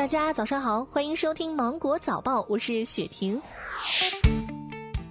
大家早上好，欢迎收听芒果早报，我是雪婷。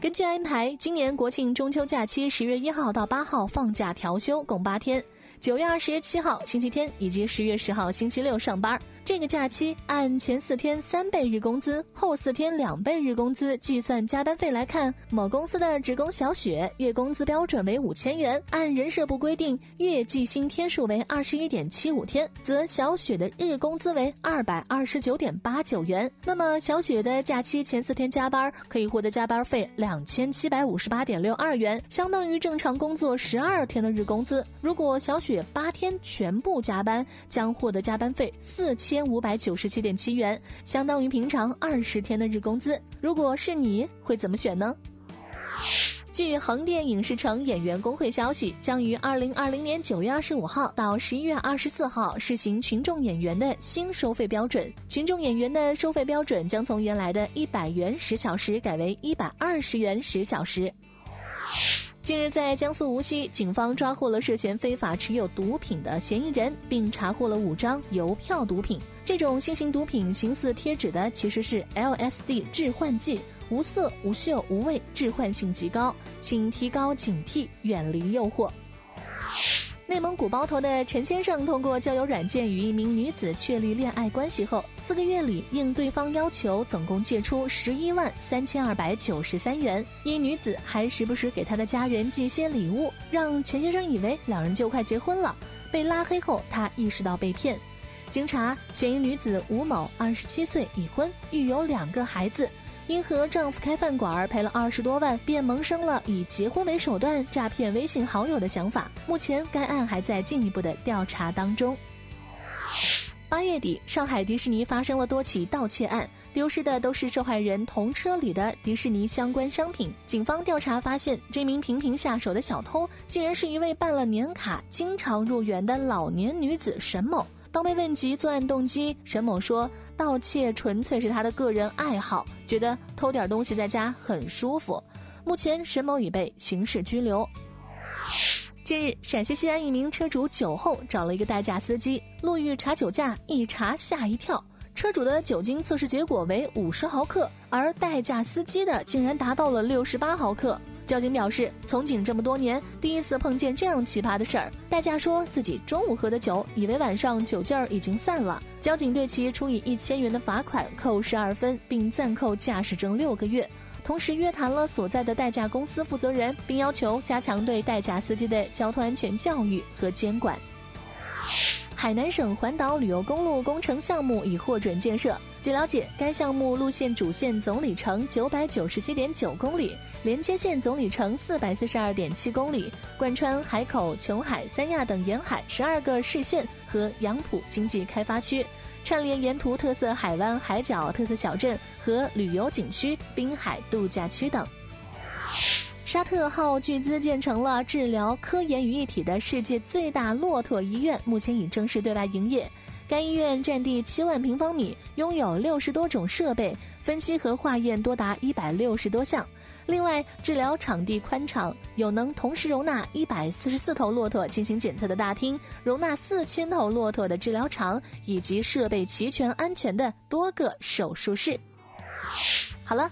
根据安排，今年国庆中秋假期十月一号到八号放假调休，共八天。九月二十七号星期天以及十月十号星期六上班。这个假期按前四天三倍日工资，后四天两倍日工资计算加班费来看，某公司的职工小雪月工资标准为五千元，按人社部规定月计薪天数为二十一点七五天，则小雪的日工资为二百二十九点八九元。那么小雪的假期前四天加班可以获得加班费两千七百五十八点六二元，相当于正常工作十二天的日工资。如果小雪八天全部加班，将获得加班费四千。千五百九十七点七元，相当于平常二十天的日工资。如果是你会怎么选呢？据横店影视城演员工会消息，将于二零二零年九月二十五号到十一月二十四号试行群众演员的新收费标准。群众演员的收费标准将从原来的一百元十小时改为一百二十元十小时。近日，在江苏无锡，警方抓获了涉嫌非法持有毒品的嫌疑人，并查获了五张邮票毒品。这种新型毒品形似贴纸的，其实是 LSD 致幻剂，无色、无嗅、无味，致幻性极高，请提高警惕，远离诱惑。内蒙古包头的陈先生通过交友软件与一名女子确立恋爱关系后，四个月里应对方要求，总共借出十一万三千二百九十三元。一女子还时不时给他的家人寄些礼物，让陈先生以为两人就快结婚了。被拉黑后，他意识到被骗。经查，嫌疑女子吴某，二十七岁，已婚，育有两个孩子。因和丈夫开饭馆赔了二十多万，便萌生了以结婚为手段诈骗微信好友的想法。目前该案还在进一步的调查当中。八月底，上海迪士尼发生了多起盗窃案，丢失的都是受害人同车里的迪士尼相关商品。警方调查发现，这名频频下手的小偷，竟然是一位办了年卡、经常入园的老年女子沈某。当被问及作案动机，沈某说：“盗窃纯粹是他的个人爱好，觉得偷点东西在家很舒服。”目前，沈某已被刑事拘留。近日，陕西西安一名车主酒后找了一个代驾司机，路遇查酒驾，一查吓一跳，车主的酒精测试结果为五十毫克，而代驾司机的竟然达到了六十八毫克。交警表示，从警这么多年，第一次碰见这样奇葩的事儿。代驾说自己中午喝的酒，以为晚上酒劲儿已经散了。交警对其处以一千元的罚款，扣十二分，并暂扣驾驶证六个月。同时约谈了所在的代驾公司负责人，并要求加强对代驾司机的交通安全教育和监管。海南省环岛旅游公路工程项目已获准建设。据了解，该项目路线主线总里程九百九十七点九公里，连接线总里程四百四十二点七公里，贯穿海口、琼海、三亚等沿海十二个市县和杨浦经济开发区，串联沿途特色海湾、海角、特色小镇和旅游景区、滨海度假区等。沙特号巨资建成了治疗科研于一体的世界最大骆驼医院，目前已正式对外营业。该医院占地七万平方米，拥有六十多种设备，分析和化验多达一百六十多项。另外，治疗场地宽敞，有能同时容纳一百四十四头骆驼进行检测的大厅，容纳四千头骆驼的治疗场，以及设备齐全、安全的多个手术室。好了。